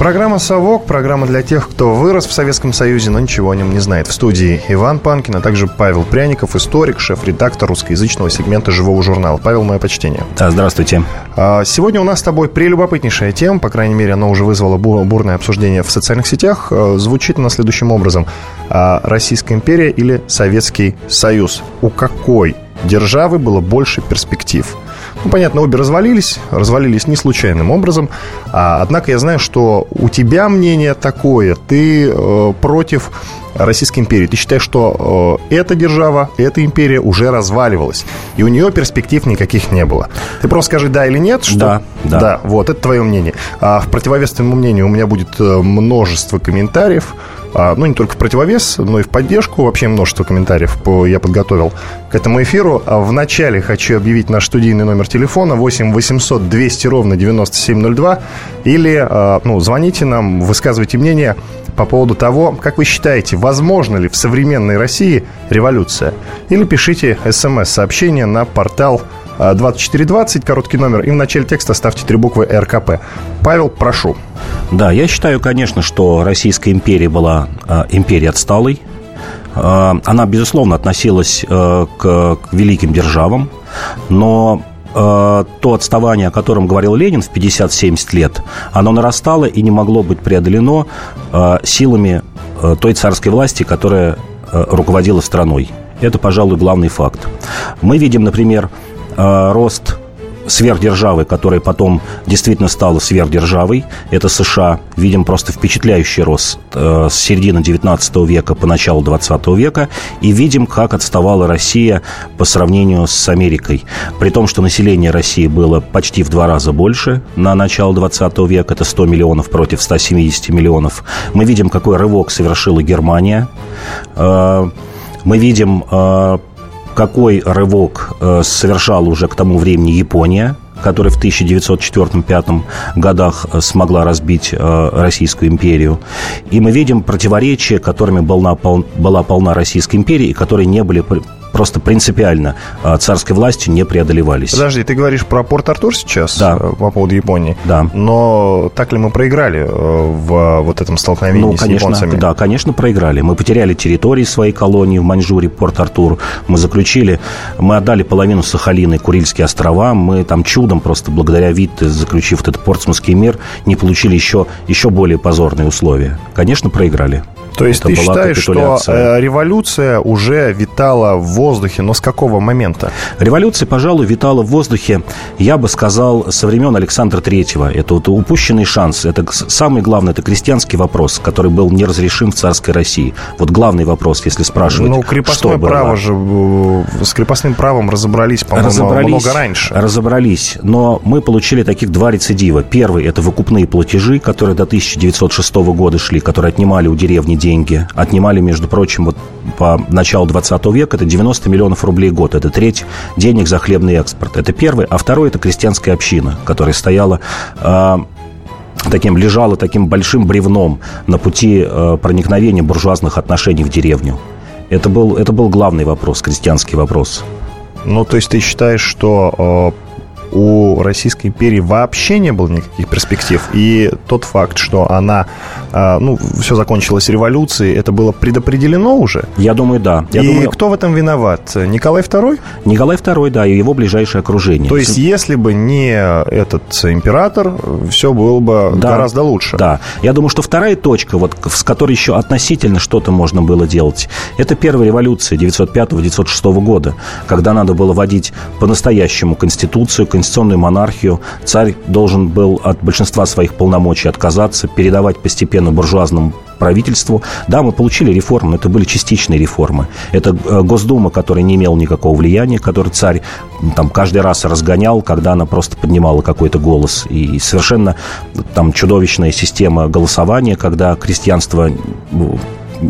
Программа «Совок», программа для тех, кто вырос в Советском Союзе, но ничего о нем не знает. В студии Иван Панкин, а также Павел Пряников, историк, шеф-редактор русскоязычного сегмента «Живого журнала». Павел, мое почтение. Да, здравствуйте. А, сегодня у нас с тобой прелюбопытнейшая тема, по крайней мере, она уже вызвала бурное обсуждение в социальных сетях. А, звучит она следующим образом. А, Российская империя или Советский Союз? У какой державы было больше перспектив? Ну, понятно, обе развалились, развалились не случайным образом. А, однако я знаю, что у тебя мнение такое, ты э, против Российской империи. Ты считаешь, что э, эта держава, эта империя уже разваливалась, и у нее перспектив никаких не было. Ты просто скажи да или нет, что... Да, да. Да, вот, это твое мнение. А в противовес твоему мнению у меня будет э, множество комментариев, ну, не только в противовес, но и в поддержку. Вообще множество комментариев по, я подготовил к этому эфиру. А вначале хочу объявить наш студийный номер телефона 8 800 200 ровно 9702. Или, а, ну, звоните нам, высказывайте мнение по поводу того, как вы считаете, возможно ли в современной России революция. Или пишите смс-сообщение на портал 2420, короткий номер, и в начале текста ставьте три буквы РКП. Павел, прошу. Да, я считаю, конечно, что Российская империя была э, империей отсталой. Э, она, безусловно, относилась э, к, великим державам, но э, то отставание, о котором говорил Ленин в 50-70 лет, оно нарастало и не могло быть преодолено э, силами той царской власти, которая руководила страной. Это, пожалуй, главный факт. Мы видим, например, рост сверхдержавы, которая потом действительно стала сверхдержавой, это США. Видим просто впечатляющий рост э, с середины 19 века по началу 20 века. И видим, как отставала Россия по сравнению с Америкой. При том, что население России было почти в два раза больше на начало 20 века, это 100 миллионов против 170 миллионов. Мы видим, какой рывок совершила Германия. Э, мы видим э, какой рывок э, совершала уже к тому времени Япония, которая в 1904-1905 годах э, смогла разбить э, Российскую империю. И мы видим противоречия, которыми была, была полна Российская империя, и которые не были просто принципиально а, царской властью не преодолевались. Подожди, ты говоришь про Порт-Артур сейчас да. Э, по поводу Японии? Да. Но так ли мы проиграли э, в вот этом столкновении ну, с конечно, японцами? Да, конечно, проиграли. Мы потеряли территории своей колонии в Маньчжурии, Порт-Артур. Мы заключили, мы отдали половину Сахалина и Курильские острова. Мы там чудом просто благодаря Витте, заключив этот портсмутский мир, не получили еще, еще более позорные условия. Конечно, проиграли. То есть Это ты считаешь, что э, революция уже витала в воздухе, но с какого момента? Революция, пожалуй, витала в воздухе, я бы сказал, со времен Александра Третьего. Это вот упущенный шанс. Это самый главный, это крестьянский вопрос, который был неразрешим в царской России. Вот главный вопрос, если спрашивать, Ну, крепостное что право было. же, э, с крепостным правом разобрались, по-моему, разобрались, много раньше. Разобрались, но мы получили таких два рецидива. Первый – это выкупные платежи, которые до 1906 года шли, которые отнимали у деревни деньги. Отнимали, между прочим, вот по началу 20 века это 90 миллионов рублей в год. Это треть денег за хлебный экспорт. Это первый. А второй – это крестьянская община, которая стояла э, таким лежала таким большим бревном на пути э, проникновения буржуазных отношений в деревню. Это был, это был главный вопрос, крестьянский вопрос. Ну, то есть ты считаешь, что э, у Российской империи вообще не было никаких перспектив. И тот факт, что она, а, ну, все закончилось революцией, это было предопределено уже? Я думаю, да. Я и думаю... кто в этом виноват? Николай II? Николай II, да, и его ближайшее окружение. То есть, если бы не этот император, все было бы да, гораздо лучше. Да. Я думаю, что вторая точка, вот, с которой еще относительно что-то можно было делать, это первая революция 905-906 года, когда надо было вводить по-настоящему конституцию, конституционную монархию. Царь должен был от большинства своих полномочий отказаться, передавать постепенно буржуазному правительству. Да, мы получили реформы, но это были частичные реформы. Это э, Госдума, которая не имела никакого влияния, который царь там каждый раз разгонял, когда она просто поднимала какой-то голос. И совершенно там чудовищная система голосования, когда крестьянство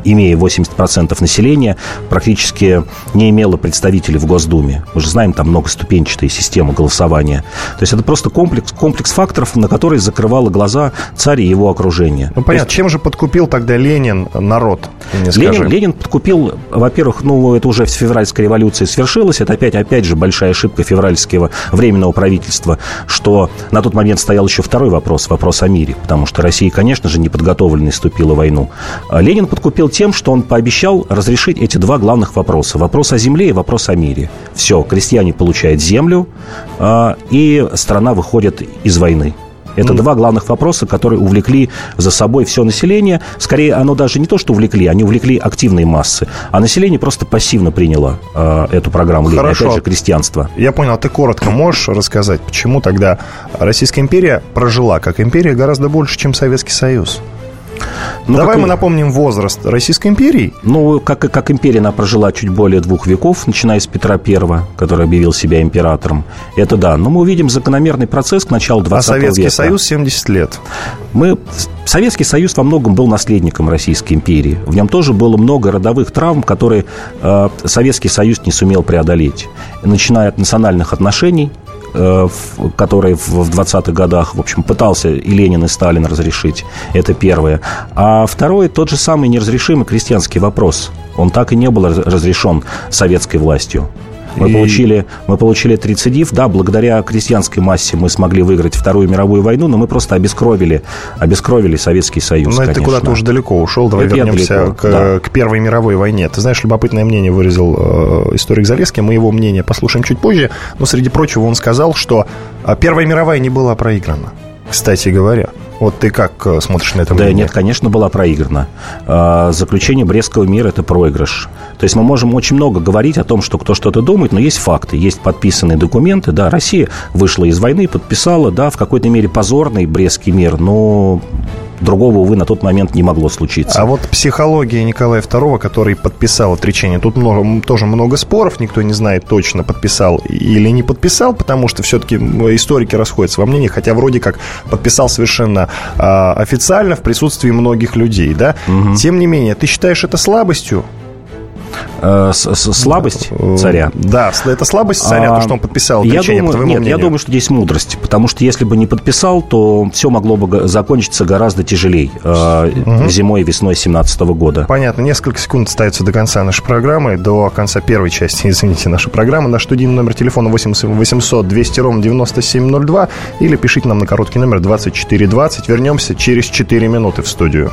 имея 80% населения, практически не имела представителей в Госдуме. Мы же знаем, там многоступенчатая система голосования. То есть это просто комплекс, комплекс факторов, на которые закрывало глаза царь и его окружение. Ну, понятно. Есть... Чем же подкупил тогда Ленин народ? Ленин, Ленин подкупил, во-первых, ну, это уже в февральской революции свершилось. Это опять, опять же большая ошибка февральского временного правительства, что на тот момент стоял еще второй вопрос, вопрос о мире. Потому что Россия, конечно же, неподготовленной вступила в войну. А Ленин подкупил тем, что он пообещал разрешить эти два главных вопроса. Вопрос о земле и вопрос о мире. Все, крестьяне получают землю, а, и страна выходит из войны. Это mm. два главных вопроса, которые увлекли за собой все население. Скорее, оно даже не то, что увлекли, они увлекли активные массы. А население просто пассивно приняло э, эту программу Хорошо. опять же, крестьянство. Я понял, ты коротко можешь рассказать, почему тогда Российская империя прожила как империя гораздо больше, чем Советский Союз? Ну, Давай как... мы напомним возраст Российской империи. Ну, как, как империя она прожила чуть более двух веков, начиная с Петра Первого, который объявил себя императором. Это да. Но мы увидим закономерный процесс к началу 20 века. А Советский века. Союз 70 лет. Мы... Советский Союз во многом был наследником Российской империи. В нем тоже было много родовых травм, которые э, Советский Союз не сумел преодолеть. Начиная от национальных отношений, который в 20-х годах, в общем, пытался и Ленин, и Сталин разрешить. Это первое. А второе, тот же самый неразрешимый крестьянский вопрос. Он так и не был разрешен советской властью. Мы, и... получили, мы получили рецидив, да, благодаря крестьянской массе мы смогли выиграть Вторую мировую войну, но мы просто обескровили, обескровили Советский Союз, Но это куда-то уже далеко ушел, давай это вернемся далеко, к, да. к Первой мировой войне. Ты знаешь, любопытное мнение выразил э, историк Залеский, мы его мнение послушаем чуть позже, но, среди прочего, он сказал, что э, Первая мировая не была проиграна, кстати говоря. Вот ты как э, смотришь на это? Да нет, конечно, была проиграна. А, заключение Брестского мира – это проигрыш. То есть мы можем очень много говорить о том, что кто что-то думает, но есть факты, есть подписанные документы. Да, Россия вышла из войны, подписала, да, в какой-то мере позорный Брестский мир, но Другого, увы, на тот момент не могло случиться. А вот психология Николая II, который подписал отречение, тут много, тоже много споров, никто не знает точно, подписал или не подписал, потому что все-таки историки расходятся во мнении, хотя вроде как подписал совершенно э, официально в присутствии многих людей, да. Угу. Тем не менее, ты считаешь это слабостью? Э, слабость царя. Да, это слабость царя, а, то, что он подписал я думаю, Нет, мнению. я думаю, что здесь мудрость, потому что если бы не подписал, то все могло бы закончиться гораздо тяжелее э, угу. зимой и весной 17 года. Понятно. Несколько секунд остается до конца нашей программы, до конца первой части, извините, нашей программы. Наш студийный номер телефона 8 800 200 ровно 9702 или пишите нам на короткий номер 2420. Вернемся через 4 минуты в студию.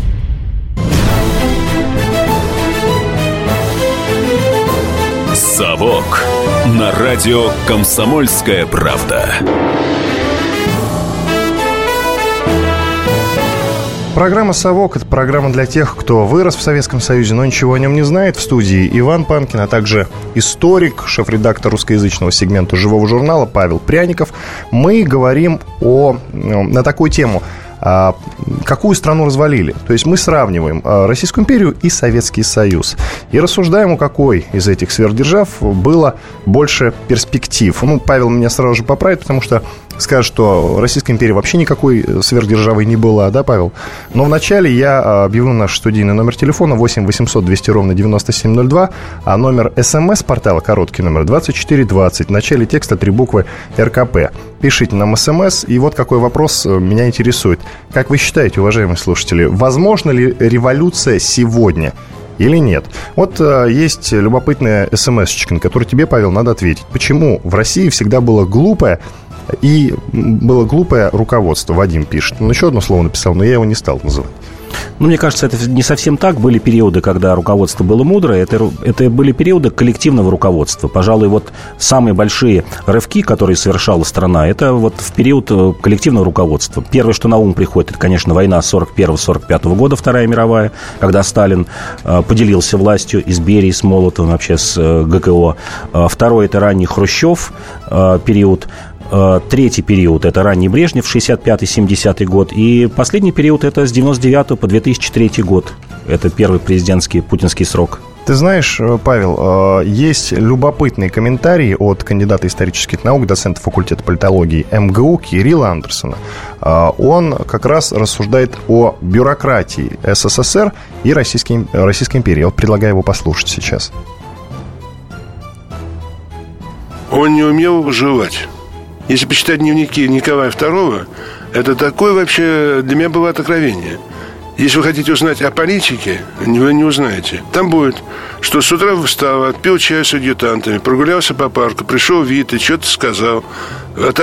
«Совок» на радио «Комсомольская правда». Программа «Совок» — это программа для тех, кто вырос в Советском Союзе, но ничего о нем не знает. В студии Иван Панкин, а также историк, шеф-редактор русскоязычного сегмента «Живого журнала» Павел Пряников. Мы говорим о, на такую тему – какую страну развалили. То есть мы сравниваем а, Российскую империю и Советский Союз. И рассуждаем, у какой из этих сверхдержав было больше перспектив. Ну, Павел меня сразу же поправит, потому что скажет, что Российская империя вообще никакой э, сверхдержавой не была, да, Павел? Но вначале я а, объявлю наш студийный номер телефона 8 800 200 ровно 9702, а номер смс-портала, короткий номер 2420. В начале текста три буквы РКП. Пишите нам смс, и вот какой вопрос э, меня интересует. Как вы считаете, уважаемые слушатели, возможно ли революция сегодня? или нет. Вот э, есть любопытная смс на которую тебе, Павел, надо ответить. Почему в России всегда было глупое и было глупое руководство, Вадим пишет. Он еще одно слово написал, но я его не стал называть. Ну, мне кажется, это не совсем так. Были периоды, когда руководство было мудрое. Это, это были периоды коллективного руководства. Пожалуй, вот самые большие рывки, которые совершала страна, это вот в период э, коллективного руководства. Первое, что на ум приходит, это, конечно, война 41-45 года, Вторая мировая, когда Сталин э, поделился властью из Берии с Молотовым, вообще с э, ГКО. Второе, это ранний Хрущев период. Э, третий период – это ранний Брежнев, 65-70 год. И последний период – это с 99 по 2003 год. Это первый президентский путинский срок. Ты знаешь, э, Павел, э, есть любопытный комментарий от кандидата исторических наук, доцента факультета политологии МГУ Кирилла Андерсона. Он как раз рассуждает о бюрократии СССР и Российской, Российской империи. Я вот предлагаю его послушать сейчас. Он не умел выживать. Если почитать дневники Николая II, это такое вообще для меня было откровение – если вы хотите узнать о политике, вы не узнаете. Там будет, что с утра встал, отпил чай с адъютантами, прогулялся по парку, пришел вид и что-то сказал.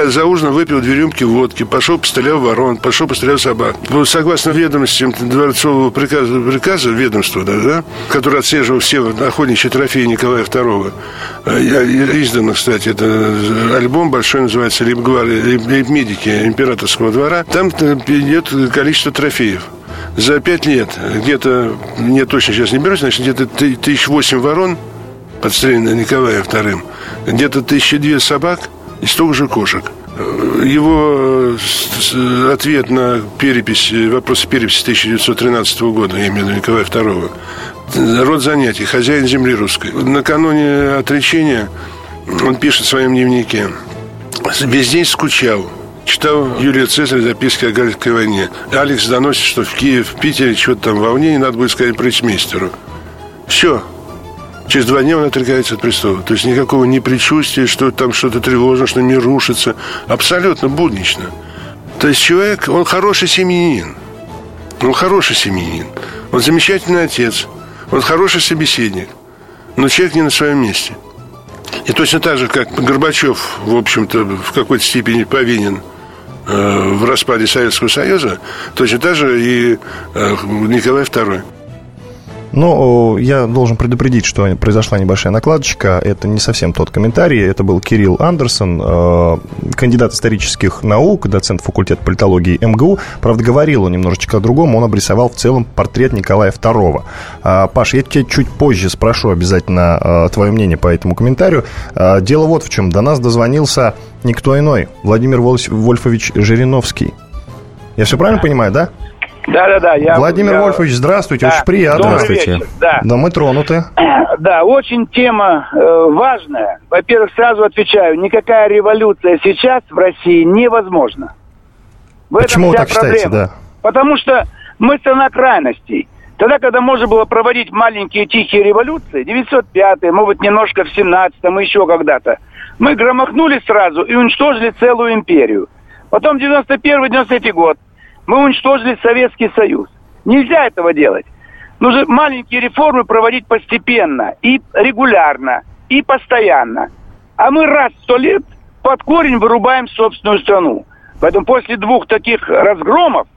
За ужином выпил две рюмки водки, пошел пострелял ворон, пошел пострелял собак. Согласно ведомостям дворцового приказа, приказа ведомства, да, да, который отслеживал все охотничьи трофеи Николая II, э, издан, кстати, это альбом большой называется «Лейб-медики императорского двора», там идет количество трофеев за пять лет где-то, мне точно сейчас не берусь, значит, где-то тысяч восемь ворон, подстреленных Николаем вторым, где-то тысячи две собак и столько же кошек. Его э, ответ на перепись, вопрос переписи 1913 года, я имею в виду Николая II, род занятий, хозяин земли русской. Накануне отречения он пишет в своем дневнике, весь день скучал, читал Юлия Цезарь записки о Гальской войне. Алекс доносит, что в Киеве, в Питере что-то там волнение, надо будет сказать причмейстеру. Все. Через два дня он отрекается от престола. То есть никакого не предчувствия, что там что-то тревожно, что мир рушится. Абсолютно буднично. То есть человек, он хороший семьянин. Он хороший семьянин. Он замечательный отец. Он хороший собеседник. Но человек не на своем месте. И точно так же, как Горбачев, в общем-то, в какой-то степени повинен в распаде Советского Союза, точно так же и э, Николай II. Но я должен предупредить, что произошла небольшая накладочка. Это не совсем тот комментарий. Это был Кирилл Андерсон, э, кандидат исторических наук, доцент факультета политологии МГУ. Правда, говорил он немножечко о другом. Он обрисовал в целом портрет Николая II. А, Паш, я тебя чуть позже спрошу обязательно э, твое мнение по этому комментарию. А, дело вот в чем. До нас дозвонился никто иной. Владимир Вольфович Жириновский. Я все правильно понимаю, да? Да, да, да. Я, Владимир я... Вольфович, здравствуйте, да. очень приятно. Добрый здравствуйте. Вечер, да. да, мы тронуты. Да, очень тема э, важная. Во-первых, сразу отвечаю, никакая революция сейчас в России невозможна. В Почему этом так проблема. считаете, да? Потому что мы страна крайностей. Тогда, когда можно было проводить маленькие тихие революции, 905 может немножко в 17-м, еще когда-то, мы громохнули сразу и уничтожили целую империю. Потом 91-93 год мы уничтожили Советский Союз. Нельзя этого делать. Нужно маленькие реформы проводить постепенно и регулярно, и постоянно. А мы раз в сто лет под корень вырубаем собственную страну. Поэтому после двух таких разгромов,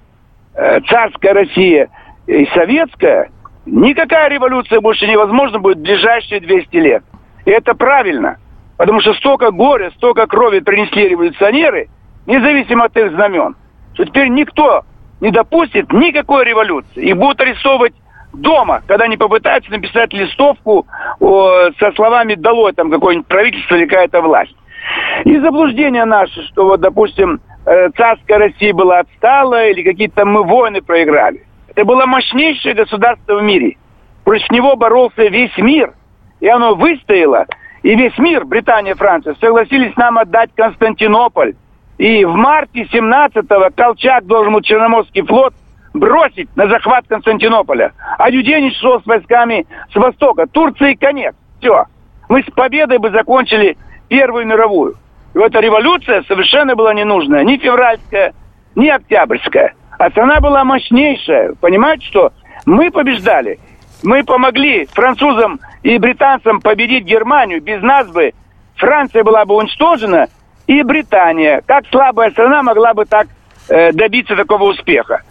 э, царская Россия и советская, никакая революция больше невозможна будет в ближайшие 200 лет. И это правильно. Потому что столько горя, столько крови принесли революционеры, независимо от их знамен что теперь никто не допустит никакой революции. Их будут арестовывать дома, когда они попытаются написать листовку о, со словами «долой» там какое-нибудь правительство или какая-то власть. И заблуждение наше, что вот, допустим, э, царская Россия была отстала или какие-то мы войны проиграли. Это было мощнейшее государство в мире. Против него боролся весь мир. И оно выстояло. И весь мир, Британия, Франция, согласились нам отдать Константинополь, и в марте 17-го Колчак должен был Черноморский флот бросить на захват Константинополя. А Юденич шел с войсками с востока. Турции конец. Все. Мы с победой бы закончили Первую мировую. И эта революция совершенно была не нужная. Ни февральская, ни октябрьская. А страна была мощнейшая. Понимаете, что мы побеждали. Мы помогли французам и британцам победить Германию. Без нас бы Франция была бы уничтожена – и Британия, как слабая страна, могла бы так э, добиться такого успеха.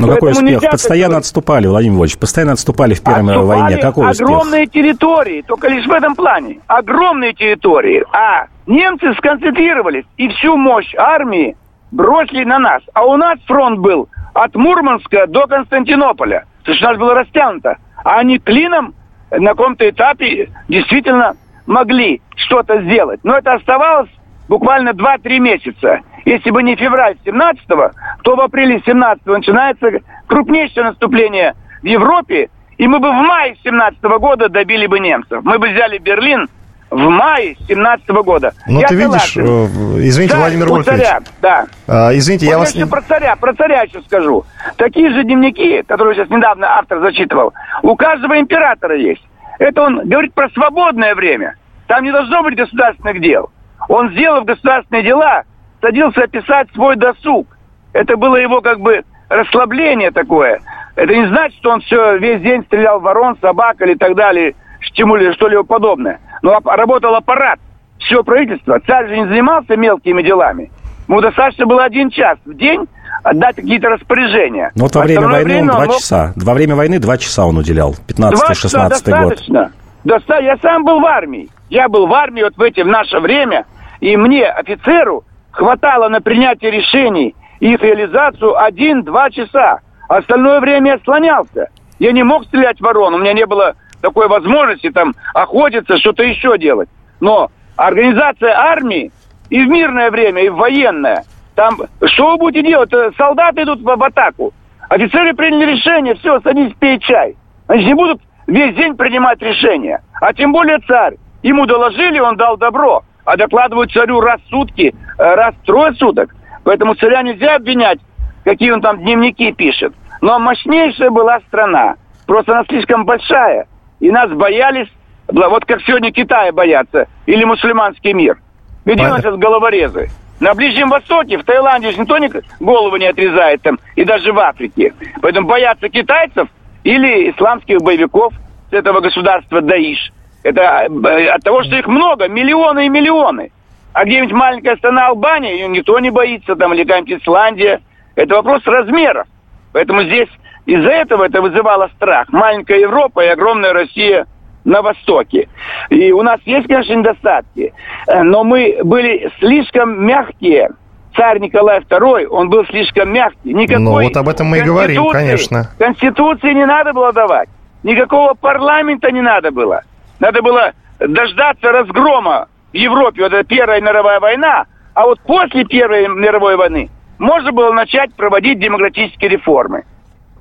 Ну какой успех? Постоянно такого- отступали, Владимир Владимирович, постоянно отступали в Первой Отступали войне. Какой успех? огромные территории, только лишь в этом плане. Огромные территории. А немцы сконцентрировались и всю мощь армии бросили на нас. А у нас фронт был от Мурманска до Константинополя. То есть у нас было растянуто. А они клином на каком-то этапе действительно могли что-то сделать. Но это оставалось буквально 2-3 месяца. Если бы не февраль 17-го, то в апреле 17-го начинается крупнейшее наступление в Европе, и мы бы в мае 17 года добили бы немцев. Мы бы взяли Берлин в мае 17 года. Ну, Я ты видишь, согласен. э, извините, Царь Владимир Вольфович. царя, да. А, извините, я Вот вас... еще про царя, про царя еще скажу. Такие же дневники, которые сейчас недавно автор зачитывал, у каждого императора есть. Это он говорит про свободное время. Там не должно быть государственных дел. Он, сделав государственные дела, садился описать свой досуг. Это было его как бы расслабление такое. Это не значит, что он все весь день стрелял в ворон, собак или так далее, или что-либо подобное. Но работал аппарат, все правительство. Царь же не занимался мелкими делами. Ему достаточно было один час в день отдать какие-то распоряжения. Ну вот во время войны он время два мог- часа. Во время войны два часа он уделял. Два часа 15-16 год. достаточно. Доста- Я сам был в армии. Я был в армии вот в эти в наше время, и мне, офицеру, хватало на принятие решений и их реализацию один-два часа. Остальное время я слонялся. Я не мог стрелять в ворон, у меня не было такой возможности там охотиться, что-то еще делать. Но организация армии и в мирное время, и в военное, там, что вы будете делать? Э, Солдаты идут в, в атаку. Офицеры приняли решение, все, садись, пей чай. Они не будут весь день принимать решения. А тем более царь. Ему доложили, он дал добро. А докладывают царю раз в сутки, э, раз в трое суток. Поэтому царя нельзя обвинять, какие он там дневники пишет. Но мощнейшая была страна. Просто она слишком большая. И нас боялись, вот как сегодня Китая боятся, или мусульманский мир. Где у нас сейчас головорезы? На Ближнем Востоке, в Таиланде же никто ни- голову не отрезает там, и даже в Африке. Поэтому боятся китайцев или исламских боевиков с этого государства Даиш. Это э, от того, что их много, миллионы и миллионы. А где-нибудь маленькая страна Албания, ее никто не боится, там, или какая-нибудь Исландия. Это вопрос размеров. Поэтому здесь из-за этого это вызывало страх. Маленькая Европа и огромная Россия на Востоке. И у нас есть, конечно, недостатки, э, но мы были слишком мягкие. Царь Николай II, он был слишком мягкий. Никакой Ну, вот об этом мы и говорим, конечно. Конституции не надо было давать. Никакого парламента не надо было. Надо было дождаться разгрома в Европе. Вот это Первая мировая война. А вот после Первой мировой войны можно было начать проводить демократические реформы.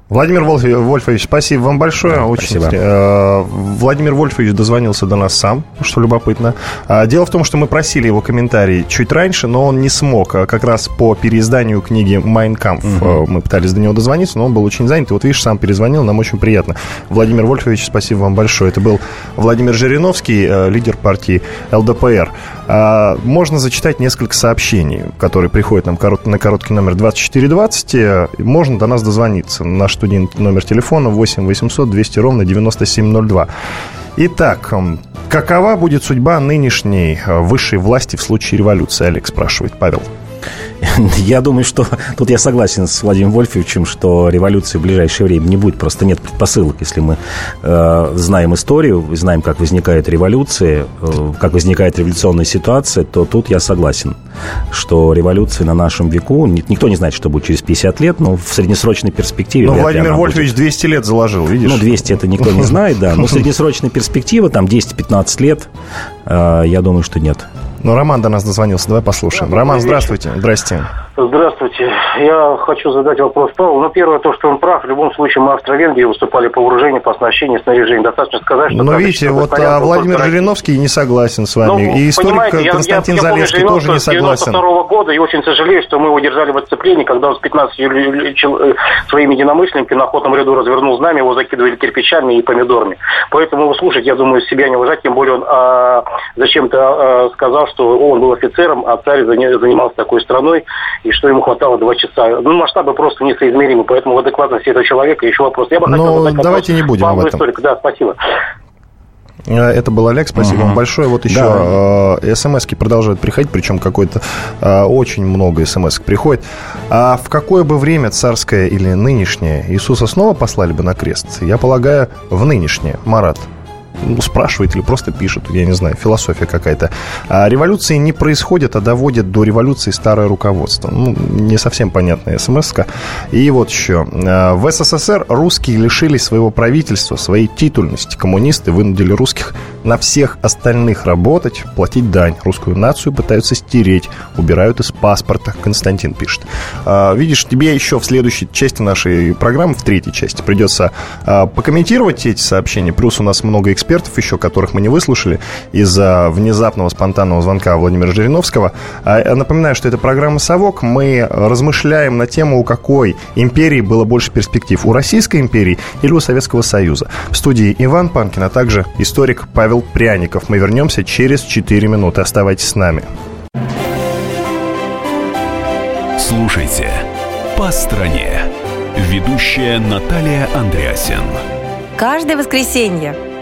Владимир Вольф- Вольфович, спасибо вам большое. Очень спасибо. э, Владимир Вольфович дозвонился до нас сам, что любопытно. А, Дело в том, что мы просили его комментарий чуть раньше, но он не смог. А Как раз по переизданию книги «Майн Кампф» э, мы пытались до него дозвониться, но он был очень занят. И вот видишь, сам перезвонил, нам очень приятно. Владимир Вольфович, спасибо вам большое. Это был Владимир Жириновский, э, лидер партии ЛДПР. А, Можно зачитать несколько сообщений, которые приходят нам на короткий номер 2420. Э, Можно до нас дозвониться. Наш студийный номер телефона 8 800 200 ровно 9702. Итак, какова будет судьба нынешней э, высшей власти в случае революции, Олег спрашивает Павел. Я думаю, что тут я согласен с Владимиром Вольфовичем, что революции в ближайшее время не будет. Просто нет предпосылок. Если мы э, знаем историю, знаем, как возникают революции, э, как возникает революционная ситуация, то тут я согласен, что революции на нашем веку, ни- никто не знает, что будет через 50 лет, но в среднесрочной перспективе... Но Владимир она будет. Вольфович 200 лет заложил, видишь? Ну, 200 это никто не знает, да. Но среднесрочная перспектива, там 10-15 лет, э, я думаю, что нет. Ну, Роман до нас дозвонился, давай послушаем. Роман, здравствуйте. Здрасте. Здравствуйте. Я хочу задать вопрос Павлу. Ну, первое, то, что он прав. В любом случае, мы Австро-Венгрии выступали по вооружению, по оснащению, снаряжению. Достаточно сказать, что... Но так, видите, вот а, Владимир Жириновский не согласен с вами. Ну, и историк я- Константин я, я, Залевский помню тоже не согласен. 92 года, и очень сожалею, что мы его держали в отцеплении, когда он с 15 ю- ю- чел- э, своими единомышленниками на охотном ряду развернул знамя, его закидывали кирпичами и помидорами. Поэтому его слушать, я думаю, себя не уважать, тем более он а, зачем-то а, сказал, что он был офицером, а царь занимался такой страной, и что ему хватало два часа. Ну, масштабы просто несоизмеримы, поэтому в адекватности этого человека еще вопрос. Я бы Ну, хотел задать вопрос давайте не будем об этом. Историку. Да, спасибо. Э, это был Олег, спасибо угу. вам большое. Вот еще да. э, смс продолжают приходить, причем какой-то э, очень много смс приходит. А в какое бы время царское или нынешнее Иисуса снова послали бы на крест? Я полагаю, в нынешнее, Марат ну, спрашивает или просто пишет, я не знаю, философия какая-то. А революции не происходят, а доводят до революции старое руководство. Ну, не совсем понятная смс -ка. И вот еще. А, в СССР русские лишились своего правительства, своей титульности. Коммунисты вынудили русских на всех остальных работать, платить дань. Русскую нацию пытаются стереть, убирают из паспорта. Константин пишет. А, видишь, тебе еще в следующей части нашей программы, в третьей части, придется а, покомментировать эти сообщения. Плюс у нас много экспертов экспертов еще, которых мы не выслушали из-за внезапного спонтанного звонка Владимира Жириновского. А, напоминаю, что это программа «Совок». Мы размышляем на тему, у какой империи было больше перспектив. У Российской империи или у Советского Союза. В студии Иван Панкин, а также историк Павел Пряников. Мы вернемся через 4 минуты. Оставайтесь с нами. Слушайте «По стране». Ведущая Наталья Андреасен. Каждое воскресенье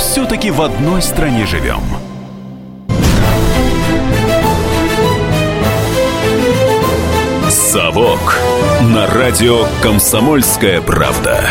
все-таки в одной стране живем. «Совок» на радио «Комсомольская правда».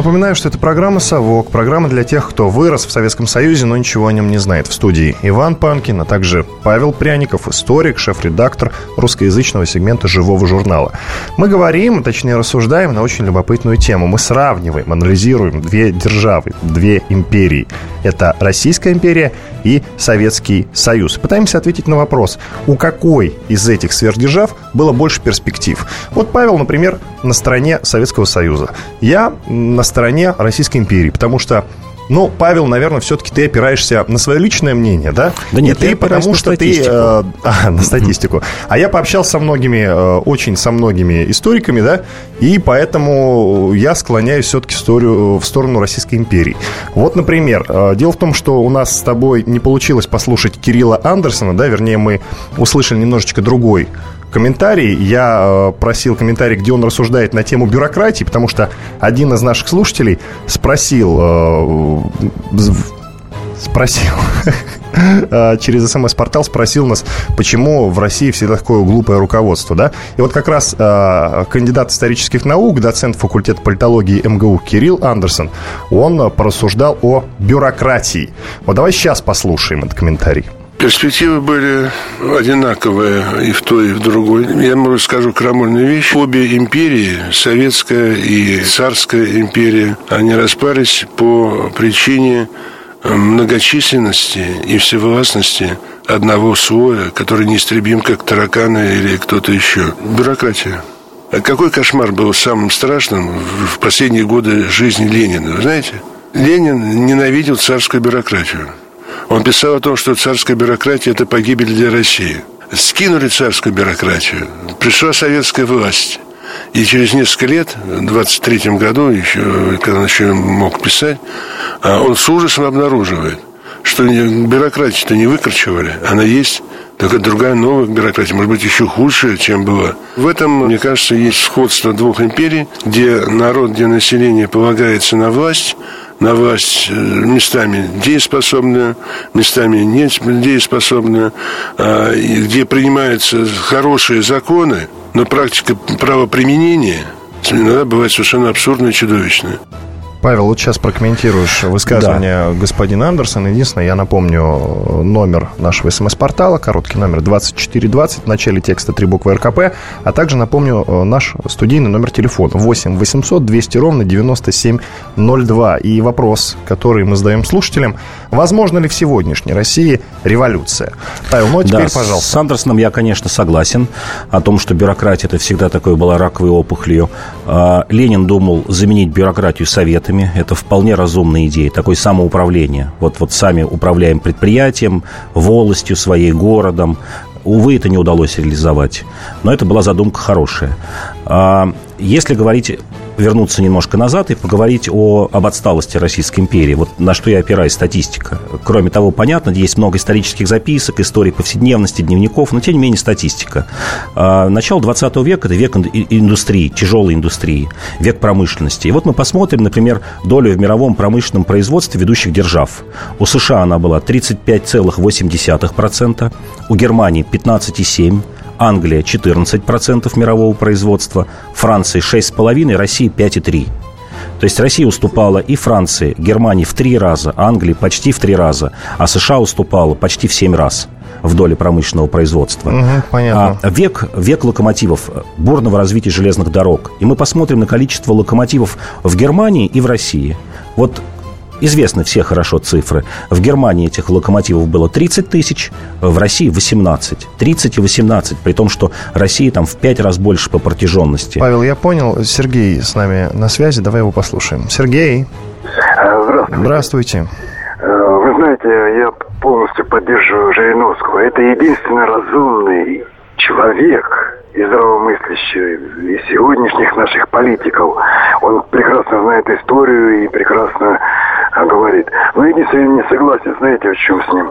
Напоминаю, что это программа «Совок», программа для тех, кто вырос в Советском Союзе, но ничего о нем не знает. В студии Иван Панкин, а также Павел Пряников, историк, шеф-редактор русскоязычного сегмента «Живого журнала». Мы говорим, точнее рассуждаем на очень любопытную тему. Мы сравниваем, анализируем две державы, две империи. Это Российская империя и Советский Союз. Пытаемся ответить на вопрос, у какой из этих сверхдержав было больше перспектив. Вот Павел, например, на стороне Советского Союза. Я на стороне Российской империи, потому что ну, Павел, наверное, все-таки ты опираешься на свое личное мнение, да? Да нет, И ты, потому что ты... Э, а, на статистику. А я пообщался со многими, э, очень со многими историками, да, и поэтому я склоняюсь все-таки в, сторону Российской империи. Вот, например, э, дело в том, что у нас с тобой не получилось послушать Кирилла Андерсона, да, вернее, мы услышали немножечко другой комментарий. Я э, просил комментарий, где он рассуждает на тему бюрократии, потому что один из наших слушателей спросил, э, спросил э, через смс-портал спросил нас, почему в России всегда такое глупое руководство, да? И вот как раз кандидат исторических наук, доцент факультета политологии МГУ Кирилл Андерсон, он порассуждал о бюрократии. Вот давай сейчас послушаем этот комментарий. Перспективы были одинаковые и в той, и в другой. Я, может, скажу крамольную вещь. Обе империи, Советская и Царская империя, они распались по причине многочисленности и всевластности одного слоя, который неистребим, как тараканы или кто-то еще. Бюрократия. А какой кошмар был самым страшным в последние годы жизни Ленина, вы знаете? Ленин ненавидел царскую бюрократию. Он писал о том, что царская бюрократия – это погибель для России. Скинули царскую бюрократию, пришла советская власть. И через несколько лет, в 23 году, еще, когда он еще мог писать, а, он с ужасом обнаруживает, что бюрократию-то не выкручивали, она есть, только другая новая бюрократия, может быть, еще худшая, чем была. В этом, мне кажется, есть сходство двух империй, где народ, где население полагается на власть, на власть э, местами дееспособную, местами недееспособную, а, где принимаются хорошие законы, но практика правоприменения иногда бывает совершенно абсурдная и чудовищная. Павел, вот сейчас прокомментируешь высказывание да. господина Андерсона. Единственное, я напомню номер нашего смс-портала, короткий номер 2420, в начале текста три буквы РКП, а также напомню э, наш студийный номер телефона 8 800 200 ровно 9702. И вопрос, который мы задаем слушателям, возможно ли в сегодняшней России революция? Павел, ну а теперь, да, пожалуйста. С Андерсоном я, конечно, согласен о том, что бюрократия это всегда такой была раковой опухолью. А, Ленин думал заменить бюрократию советами проектами. Это вполне разумная идея. Такое самоуправление. Вот, вот сами управляем предприятием, волостью своей, городом. Увы, это не удалось реализовать. Но это была задумка хорошая. А если говорить вернуться немножко назад и поговорить о, об отсталости Российской империи. Вот на что я опираюсь статистика. Кроме того, понятно, есть много исторических записок, историй повседневности, дневников, но тем не менее статистика. А, начало 20 века – это век индустрии, тяжелой индустрии, век промышленности. И вот мы посмотрим, например, долю в мировом промышленном производстве ведущих держав. У США она была 35,8%, у Германии 15,7%, Англия 14% мирового производства, Франция 6,5%, Россия 5,3%. То есть Россия уступала и Франции, Германии в три раза, Англии почти в три раза, а США уступала почти в семь раз в доле промышленного производства. Угу, понятно. А век, век локомотивов, бурного развития железных дорог. И мы посмотрим на количество локомотивов в Германии и в России. Вот Известны все хорошо цифры. В Германии этих локомотивов было 30 тысяч, в России 18. 30 и 18, при том, что Россия там в 5 раз больше по протяженности. Павел, я понял. Сергей с нами на связи. Давай его послушаем. Сергей. Здравствуйте. Здравствуйте. Э, вы знаете, я полностью поддерживаю Жириновского. Это единственный разумный человек, и здравомыслящий, и сегодняшних наших политиков. Он прекрасно знает историю и прекрасно говорит. Но единственное, я не согласен, знаете, в чем с ним?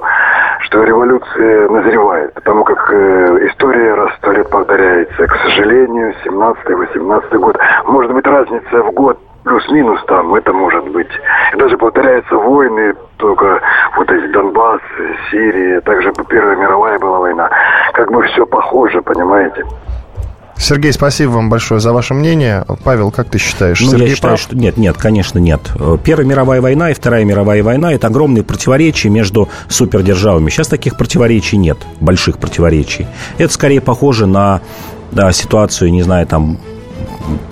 Что революция назревает, потому как э, история раз сто лет повторяется. К сожалению, 17-18 год. Может быть, разница в год плюс-минус там, это может быть. И даже повторяются войны, только вот эти Донбасс, Сирия, также Первая мировая была война. Как бы все похоже, понимаете? Сергей, спасибо вам большое за ваше мнение. Павел, как ты считаешь? Ну, Сергей я считаю, прав? что нет, нет, конечно, нет. Первая мировая война и Вторая мировая война – это огромные противоречия между супердержавами. Сейчас таких противоречий нет, больших противоречий. Это скорее похоже на да, ситуацию, не знаю, там,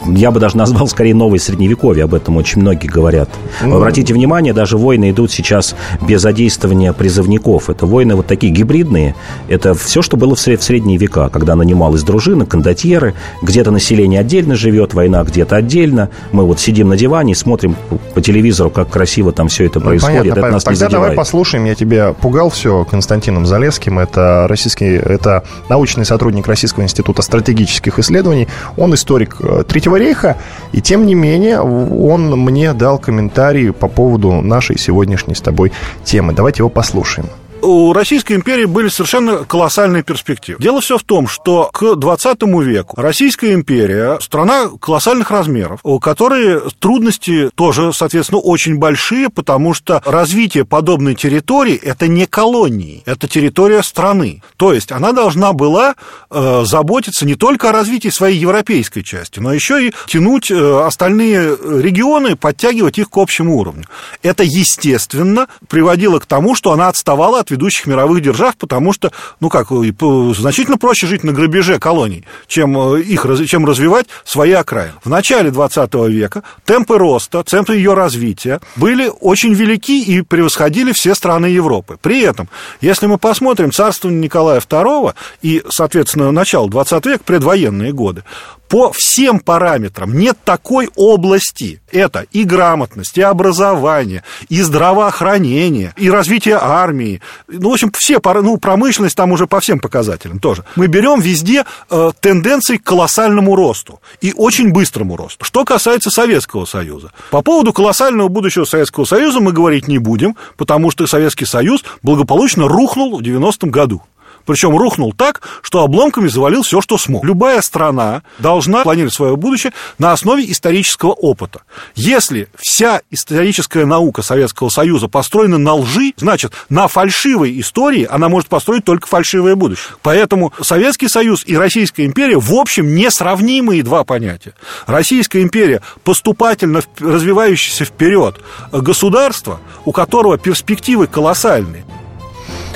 я бы даже назвал скорее новое средневековье, об этом очень многие говорят. Ну, Обратите внимание, даже войны идут сейчас без задействования призывников. Это войны вот такие гибридные. Это все, что было в средние века, когда нанималась дружина, кондотьеры, где-то население отдельно живет, война где-то отдельно. Мы вот сидим на диване и смотрим по телевизору, как красиво там все это ну, происходит. Понятно, это нас Тогда не давай послушаем, я тебя пугал все Константином Залеским. Это российский, это научный сотрудник Российского института стратегических исследований. Он историк э, Третьего рейха, и тем не менее он мне дал комментарий по поводу нашей сегодняшней с тобой темы. Давайте его послушаем у Российской империи были совершенно колоссальные перспективы. Дело все в том, что к 20 веку Российская империя страна колоссальных размеров, у которой трудности тоже, соответственно, очень большие, потому что развитие подобной территории – это не колонии, это территория страны. То есть она должна была э, заботиться не только о развитии своей европейской части, но еще и тянуть э, остальные регионы, подтягивать их к общему уровню. Это, естественно, приводило к тому, что она отставала от ведущих мировых держав, потому что, ну как, значительно проще жить на грабеже колоний, чем, э, их, чем развивать свои окраины. В начале 20 века темпы роста, темпы ее развития были очень велики и превосходили все страны Европы. При этом, если мы посмотрим царствование Николая II и, соответственно, начало 20 века, предвоенные годы, по всем параметрам нет такой области. Это и грамотность, и образование, и здравоохранение, и развитие армии. Ну, в общем, все, ну, промышленность там уже по всем показателям тоже. Мы берем везде э, тенденции к колоссальному росту и очень быстрому росту. Что касается Советского Союза. По поводу колоссального будущего Советского Союза мы говорить не будем, потому что Советский Союз благополучно рухнул в 90-м году. Причем рухнул так, что обломками завалил все, что смог. Любая страна должна планировать свое будущее на основе исторического опыта. Если вся историческая наука Советского Союза построена на лжи, значит, на фальшивой истории она может построить только фальшивое будущее. Поэтому Советский Союз и Российская империя, в общем, несравнимые два понятия. Российская империя поступательно развивающееся вперед государство, у которого перспективы колоссальные.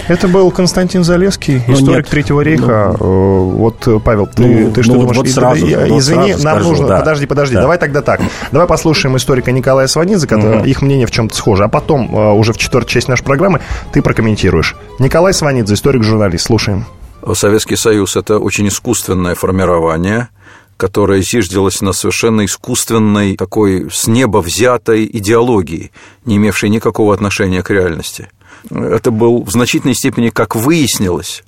Это был Константин Залеский, Ну, историк нет. Третьего рейха. Э, Вот, Павел, ты, Ну, ты что ну, думаешь? вот сразу, и- вот Извини, сразу нам скажу, нужно... да. Подожди, подожди, Да. давай тогда так. Давай послушаем историка Николая Сванидзе, который, Мгм. их мнение в чем-то схоже, а потом, э, уже в четвертой части нашей программы, ты прокомментируешь. Николай Сванидзе, историк-журналист, слушаем. Советский Союз – это очень искусственное формирование, которое зиждилось на совершенно искусственной, такой с неба взятой идеологии, не имевшей никакого отношения к реальности. Это был в значительной степени, как выяснилось,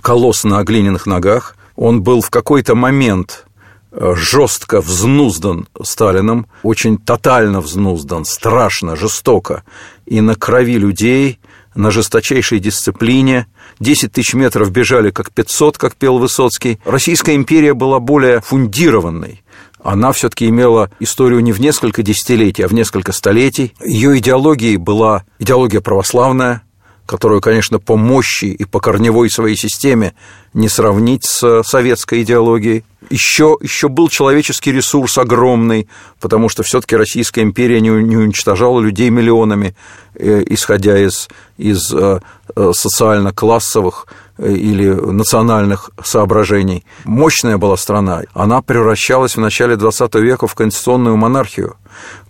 колосс на глиняных ногах. Он был в какой-то момент э, жестко взнуздан Сталином, очень тотально взнуздан, страшно, жестоко, и на крови людей, на жесточайшей дисциплине. 10 тысяч метров бежали как 500, как пел Высоцкий. Российская империя была более фундированной. Она все-таки имела историю не в несколько десятилетий, а в несколько столетий. Ее идеологией была идеология православная, которую, конечно, по мощи и по корневой своей системе не сравнить с советской идеологией. Еще, еще был человеческий ресурс огромный, потому что все-таки Российская империя не, не уничтожала людей миллионами, э, исходя из, из э, э, социально-классовых э, или национальных соображений. Мощная была страна. Она превращалась в начале XX века в конституционную монархию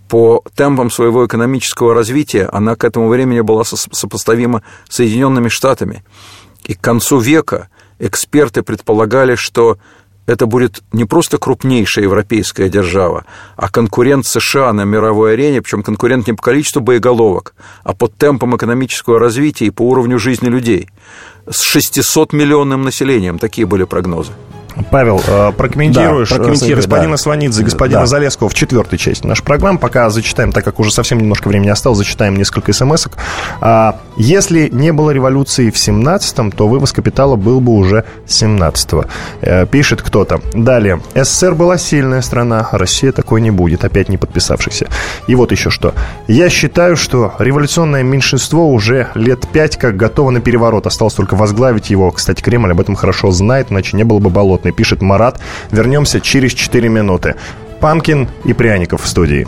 по темпам своего экономического развития она к этому времени была сопоставима с Соединенными Штатами. И к концу века эксперты предполагали, что это будет не просто крупнейшая европейская держава, а конкурент США на мировой арене, причем конкурент не по количеству боеголовок, а по темпам экономического развития и по уровню жизни людей. С 600 миллионным населением такие были прогнозы. Павел, э, прокомментируешь Да, прокомментирую, э, господина да. Сванидзе, господина Да. Залесского в четвертой части нашей программы. Пока зачитаем, так как уже совсем немножко времени осталось, зачитаем несколько смс -ок. А, Если не было революции в 17-м, то вывоз капитала был бы уже 17-го. Э, Пишет кто-то. Далее. СССР была сильная страна, Россия такой не будет, опять не подписавшихся. И вот еще что. Я считаю, что революционное меньшинство уже лет пять как готово на переворот. Осталось только возглавить его. Кстати, Кремль об этом хорошо знает, иначе не было бы болотной. Пишет Марат. Вернемся через 4 минуты. Панкин и Пряников в студии.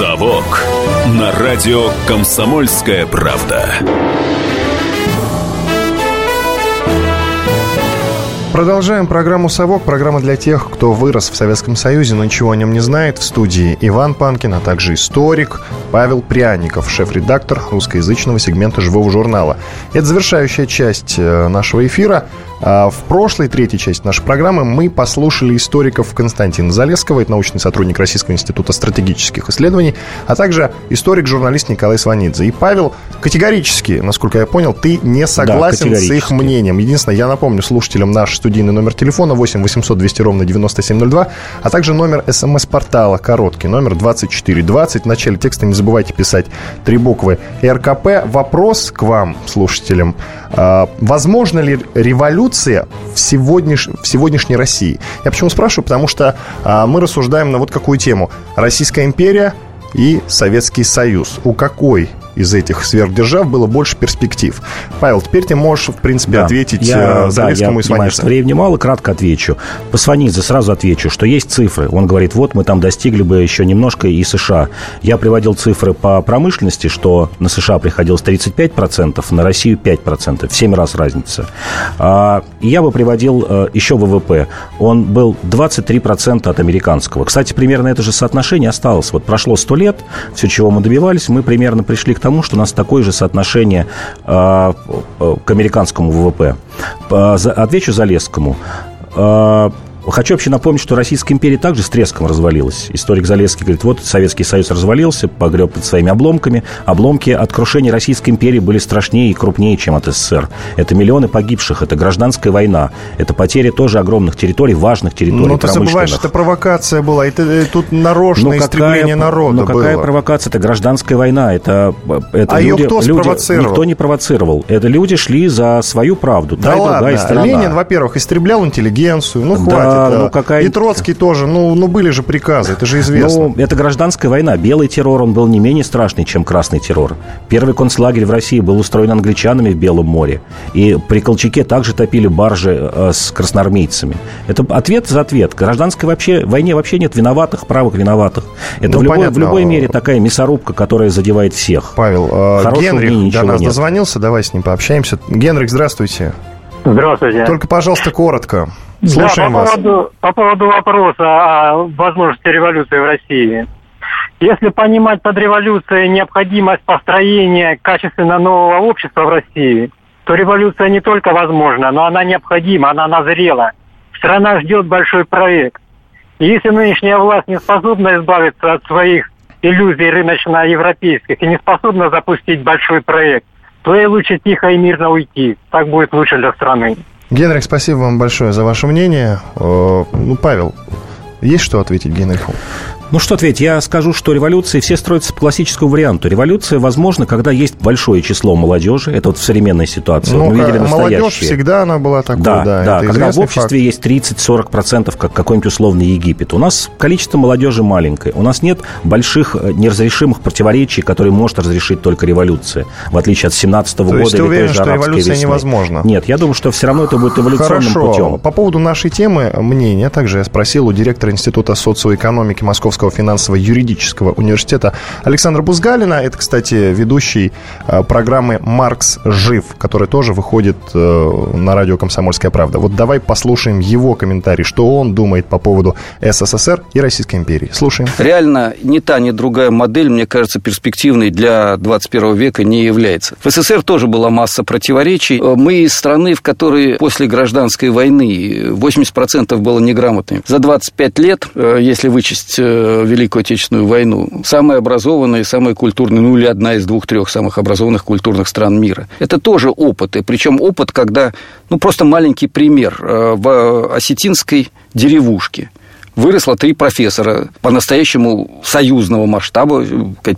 «Совок» на радио «Комсомольская правда». Продолжаем программу «Совок». Программа для тех, кто вырос в Советском Союзе, но ничего о нем не знает. В студии Иван Панкин, а также историк Павел Пряников, шеф-редактор русскоязычного сегмента «Живого журнала». Это завершающая часть э, нашего эфира. А В прошлой, третьей части нашей программы мы послушали историков Константина Залесского, это научный сотрудник Российского института стратегических исследований, а также историк-журналист Николай Сванидзе. И, Павел, категорически, насколько я понял, ты не согласен с их мнением. Единственное, я напомню слушателям наш студийный номер телефона 8 800 200 ровно 9702, а также номер смс-портала короткий, номер 2420. В начале текста не забывайте писать три буквы РКП. Вопрос к вам, слушателям. А, Возможно ли революция в, сегодняш... в сегодняшней России? Я почему спрашиваю? Потому что а, мы рассуждаем на вот какую тему. Российская империя и Советский Союз. У какой из этих сверхдержав было больше перспектив. Павел, теперь ты можешь, в принципе, Да. ответить я, э, Залесскому да, и понимаю, что времени мало, кратко отвечу. По Сванидзе сразу отвечу, что есть цифры. Он говорит, вот мы там достигли бы еще немножко и США. Я приводил цифры по промышленности, что на США приходилось 35%, на Россию 5%. В 7 раз разница. А, и я бы приводил э, еще ВВП. Он был 23% от американского. Кстати, примерно это же соотношение осталось. Вот прошло 100 лет, все, чего мы добивались, мы примерно пришли к тому, что у нас такое же соотношение э, э, к американскому ВВП. Отвечу Залесскому. Хочу вообще напомнить, что Российская империя также с треском развалилась. Историк Залесский говорит, вот Советский Союз развалился, погреб под своими обломками. Обломки от крушения Российской империи были страшнее и крупнее, чем от СССР. Это миллионы погибших, это гражданская война, это потеря тоже огромных территорий, важных территорий Ну, ты забываешь, это провокация была, и ты- э, тут нарочное истребление народа ну, какая было. провокация? Это гражданская война. Это, это А люди, кто люди-? Никто не провоцировал. Это люди шли за свою правду. Да и ладно, другая сторона. Ленин, во-первых, истреблял интеллигенцию, ну Да, хватит. ну, какая- И Троцкий тоже, ну, ну были же приказы, это же известно. Ну, это гражданская война. Белый террор, он был не менее страшный, чем красный террор. Первый концлагерь в России был устроен англичанами в Белом море. И при Колчаке также топили баржи э, с красноармейцами. Это ответ за ответ. Гражданской вообще, войне вообще нет виноватых, правых виноватых. Это Ну, в, любой, в любой мере такая мясорубка, которая задевает всех. Павел, э, Генрих до нас нет. дозвонился, давай с ним пообщаемся. Генрих, здравствуйте. Здравствуйте. Только, пожалуйста, коротко. Да, Слушаем по вас. поводу, по поводу вопроса о возможности революции в России. Если понимать под революцией необходимость построения качественно нового общества в России, то революция не только возможна, но она необходима, она назрела. Страна ждет большой проект. И если нынешняя власть не способна избавиться от своих иллюзий рыночно-европейских и не способна запустить большой проект, то ей лучше тихо и мирно уйти. Так будет лучше для страны. Генрих, спасибо вам большое за ваше мнение. Э, Ну, Павел, есть что ответить Генриху? Ну что ответить, я скажу, что революции все строятся по классическому варианту. Революция возможна, когда есть большое число молодежи. Это вот в современной ситуации. Ну, мы видели молодежь настоящие. всегда она была такой, Да, да. да, когда в обществе факт. есть 30-40%, как какой-нибудь условный Египет. У нас количество молодежи маленькое. У нас нет больших э, неразрешимых противоречий, которые может разрешить только революция. В отличие от 17 То года есть ты уверен, же что революция весны. невозможна? Нет, я думаю, что все равно это будет эволюционным Хорошо. путем. По поводу нашей темы мнения, также я спросил у директора Института социоэкономики Московского финансово-юридического университета Александра Бузгалина. Это, кстати, ведущий э, программы «Маркс жив», которая тоже выходит э, на радио «Комсомольская правда». Вот давай послушаем его комментарий, что он думает по поводу СССР и Российской империи. Слушаем. Реально ни та, ни другая модель, мне кажется, перспективной для 21 века не является. В СССР тоже была масса противоречий. Э, Мы из страны, в которой после гражданской войны 80% было неграмотными. За 25 лет, если вычесть Великую Отечественную войну, самая образованная и самая культурная, ну или одна из двух-трех самых образованных культурных стран мира. Это тоже опыты. Причем опыт, когда, ну просто маленький пример. Э, В осетинской деревушке выросло три профессора по-настоящему союзного масштаба,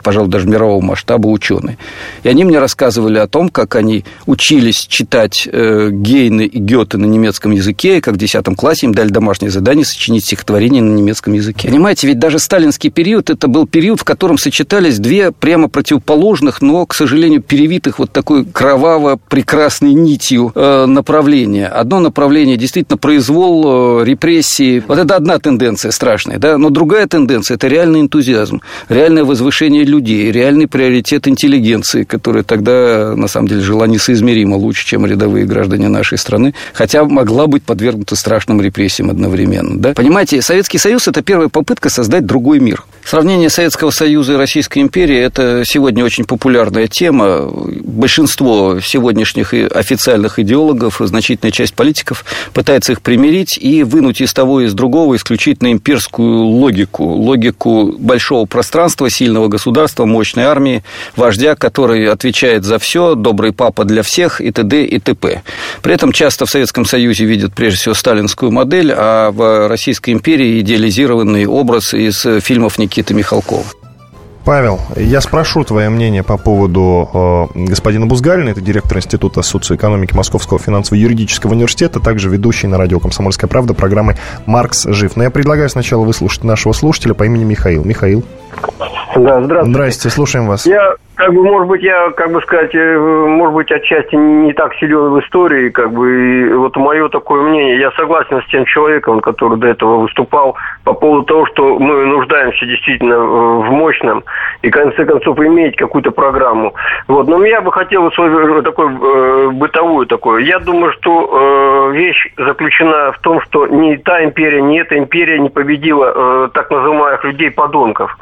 пожалуй, даже мирового масштаба ученые. И они мне рассказывали о том, как они учились читать э, Гейне и Гёте на немецком языке, и как в 10 классе им дали домашнее задание сочинить стихотворение на немецком языке. Понимаете, ведь даже сталинский период – это был период, в котором сочетались две прямо противоположных, но, к сожалению, перевитых вот такой кроваво-прекрасной нитью э, направления. Одно направление действительно произвол, э, репрессии. Вот это одна тенденция страшная, да, но другая тенденция – это реальный энтузиазм, реальное возвышение людей, реальный приоритет интеллигенции, которая тогда, на самом деле, жила несоизмеримо лучше, чем рядовые граждане нашей страны, хотя могла быть подвергнута страшным репрессиям одновременно, да. Понимаете, Советский Союз – это первая попытка создать другой мир. Сравнение Советского Союза и Российской империи – это сегодня очень популярная тема. Большинство сегодняшних официальных идеологов, значительная часть политиков пытается их примирить и вынуть из того и из другого исключительно имперскую логику, логику большого пространства, сильного государства, мощной армии, вождя, который отвечает за все, добрый папа для всех и т.д. и т.п. При этом часто в Советском Союзе видят прежде всего сталинскую модель, а в Российской империи идеализированный образ из фильмов Никиты Михалкова. Павел, я спрошу твое мнение по поводу э, господина Бузгалина, это директор Института социоэкономики Московского финансово-юридического университета, также ведущий на радио «Комсомольская правда» программы «Маркс жив». Но я предлагаю сначала выслушать нашего слушателя по имени Михаил. Михаил. Да, здравствуйте. Здрасте, слушаем вас. Я как бы, может быть, я, как бы сказать, э, может быть, отчасти не так силен в истории, как бы, и вот мое такое мнение. Я согласен с тем человеком, который до этого выступал по поводу того, что мы нуждаемся действительно в мощном и, в конце концов, иметь какую-то программу. Вот. Но я бы хотел свою такой э, бытовую такую. Я думаю, что э, вещь заключена в том, что ни та империя, ни эта империя не победила э, так называемых людей-подонков.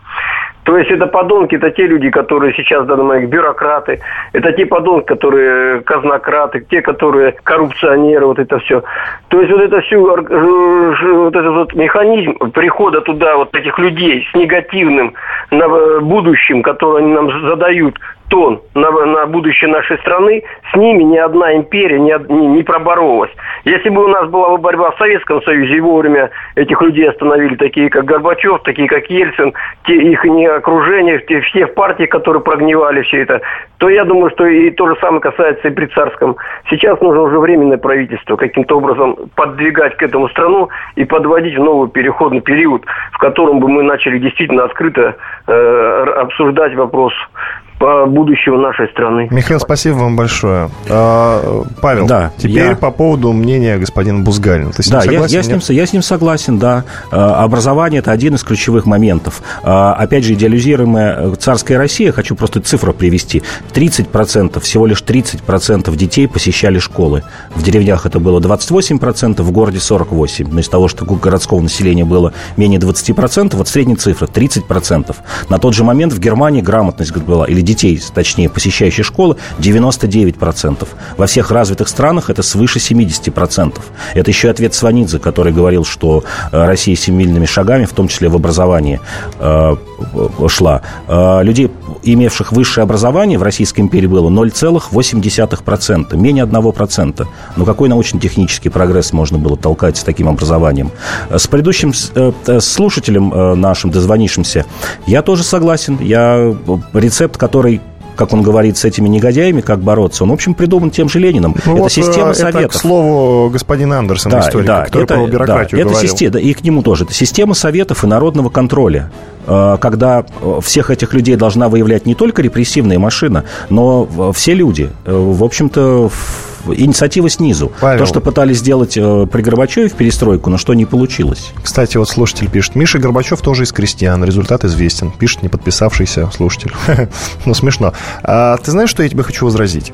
То есть это подонки, это те люди, которые сейчас в данный момент бюрократы, это те подонки, которые казнократы, те, которые коррупционеры, вот это все. То есть вот это все, вот этот вот механизм прихода туда вот этих людей с негативным на будущим, которое они нам задают, тон на, на будущее нашей страны, с ними ни одна империя не, не, не проборолась. Если бы у нас была бы борьба в Советском Союзе, и вовремя этих людей остановили, такие как Горбачев, такие как Ельцин, те, их не окружение, те, все партии, которые прогнивали все это, то я думаю, что и то же самое касается и при царском. Сейчас нужно уже временное правительство каким-то образом подвигать к этому страну и подводить в новый переходный период, в котором бы мы начали действительно открыто э, обсуждать вопрос будущего нашей страны. Михаил, спасибо вам большое. А, Павел, да, теперь я... по поводу мнения господина Бузгалина. Ты с ним да, согласен? Я, я, с ним, я с ним согласен, да. А, образование – это один из ключевых моментов. А, опять же, идеализируемая царская Россия, хочу просто цифру привести, 30%, всего лишь 30% детей посещали школы. В деревнях это было 28%, в городе 48%. Но из того, что городского населения было менее 20%, вот средняя цифра – 30%. На тот же момент в Германии грамотность была, или детей, точнее, посещающих школы, 99%. Во всех развитых странах это свыше 70%. Это еще ответ Сванидзе, который говорил, что э, Россия семимильными шагами, в том числе в образовании, э, шла. Э, людей, имевших высшее образование в Российской империи было 0,8%, менее 1%. Ну, какой научно-технический прогресс можно было толкать с таким образованием? С предыдущим слушателем нашим, дозвонившимся, я тоже согласен. Я рецепт, который который как он говорит, с этими негодяями, как бороться, он, в общем, придуман тем же Лениным. Ну, это вот, система это, советов. к слову, господина Андерсона, да, историка, да, который это, про бюрократию да, говорил. Это система, и к нему тоже. Это система советов и народного контроля э, когда всех этих людей должна выявлять не только репрессивная машина, но все люди. Э, в общем-то, инициатива снизу. Павел. То, что пытались сделать э, при Горбачеве в перестройку, но что не получилось. Кстати, вот слушатель пишет, Миша Горбачев тоже из крестьян, результат известен. Пишет не подписавшийся слушатель. ну, смешно. А, ты знаешь, что я тебе хочу возразить?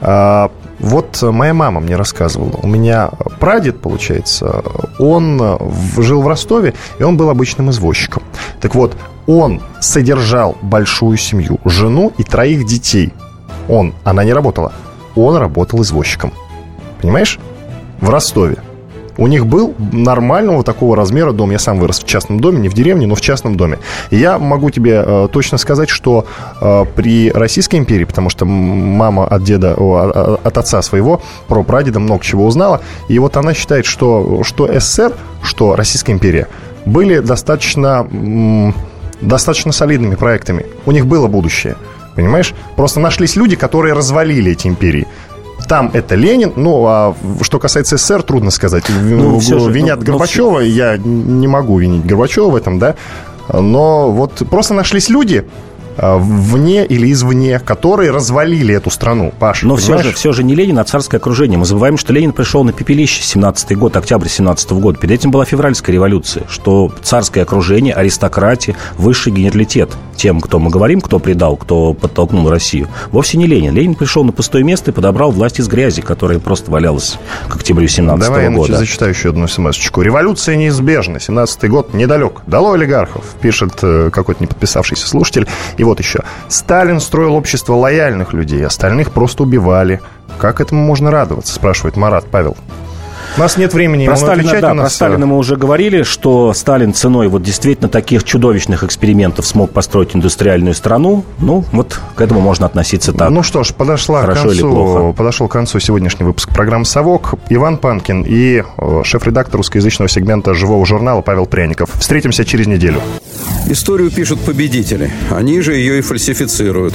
А, вот моя мама мне рассказывала. У меня прадед, получается, он жил в Ростове, и он был обычным извозчиком. Так вот, он содержал большую семью, жену и троих детей. Он, она не работала, он работал извозчиком. Понимаешь? В Ростове. У них был нормального такого размера дом. Я сам вырос в частном доме, не в деревне, но в частном доме. Я могу тебе э, точно сказать, что э, при Российской империи, потому что мама от деда, о, от отца своего про прадеда много чего узнала, и вот она считает, что, что СССР, что Российская империя были достаточно, достаточно солидными проектами. У них было будущее. Понимаешь? Просто нашлись люди, которые развалили эти империи. Там это Ленин, ну, а что касается СССР, трудно сказать. Ну, же, винят ну, Горбачева, ну, я не могу винить Горбачева в этом, да. Но вот просто нашлись люди, вне или извне, которые развалили эту страну, Паша, Но все же, все же не Ленин, а царское окружение. Мы забываем, что Ленин пришел на пепелище 17-й год, октябрь 17 -го года. Перед этим была февральская революция, что царское окружение, аристократия, высший генералитет. Тем, кто мы говорим, кто предал, кто подтолкнул Россию, вовсе не Ленин. Ленин пришел на пустое место и подобрал власть из грязи, которая просто валялась к октябрю 17 -го Давай года. я зачитаю еще одну смс-очку. Революция неизбежна. 17 год недалек. Дало олигархов, пишет э, какой-то неподписавшийся слушатель. И вот еще. Сталин строил общество лояльных людей, остальных просто убивали. Как этому можно радоваться, спрашивает Марат Павел. У нас нет времени про Сталина, да, нас... про Сталина мы уже говорили, что Сталин ценой вот действительно таких чудовищных экспериментов смог построить индустриальную страну. Ну, вот к этому можно относиться так. Ну что ж, подошла Хорошо к концу, или плохо. подошел к концу сегодняшний выпуск программы «Совок». Иван Панкин и э, шеф-редактор русскоязычного сегмента «Живого журнала» Павел Пряников. Встретимся через неделю. Историю пишут победители. Они же ее и фальсифицируют.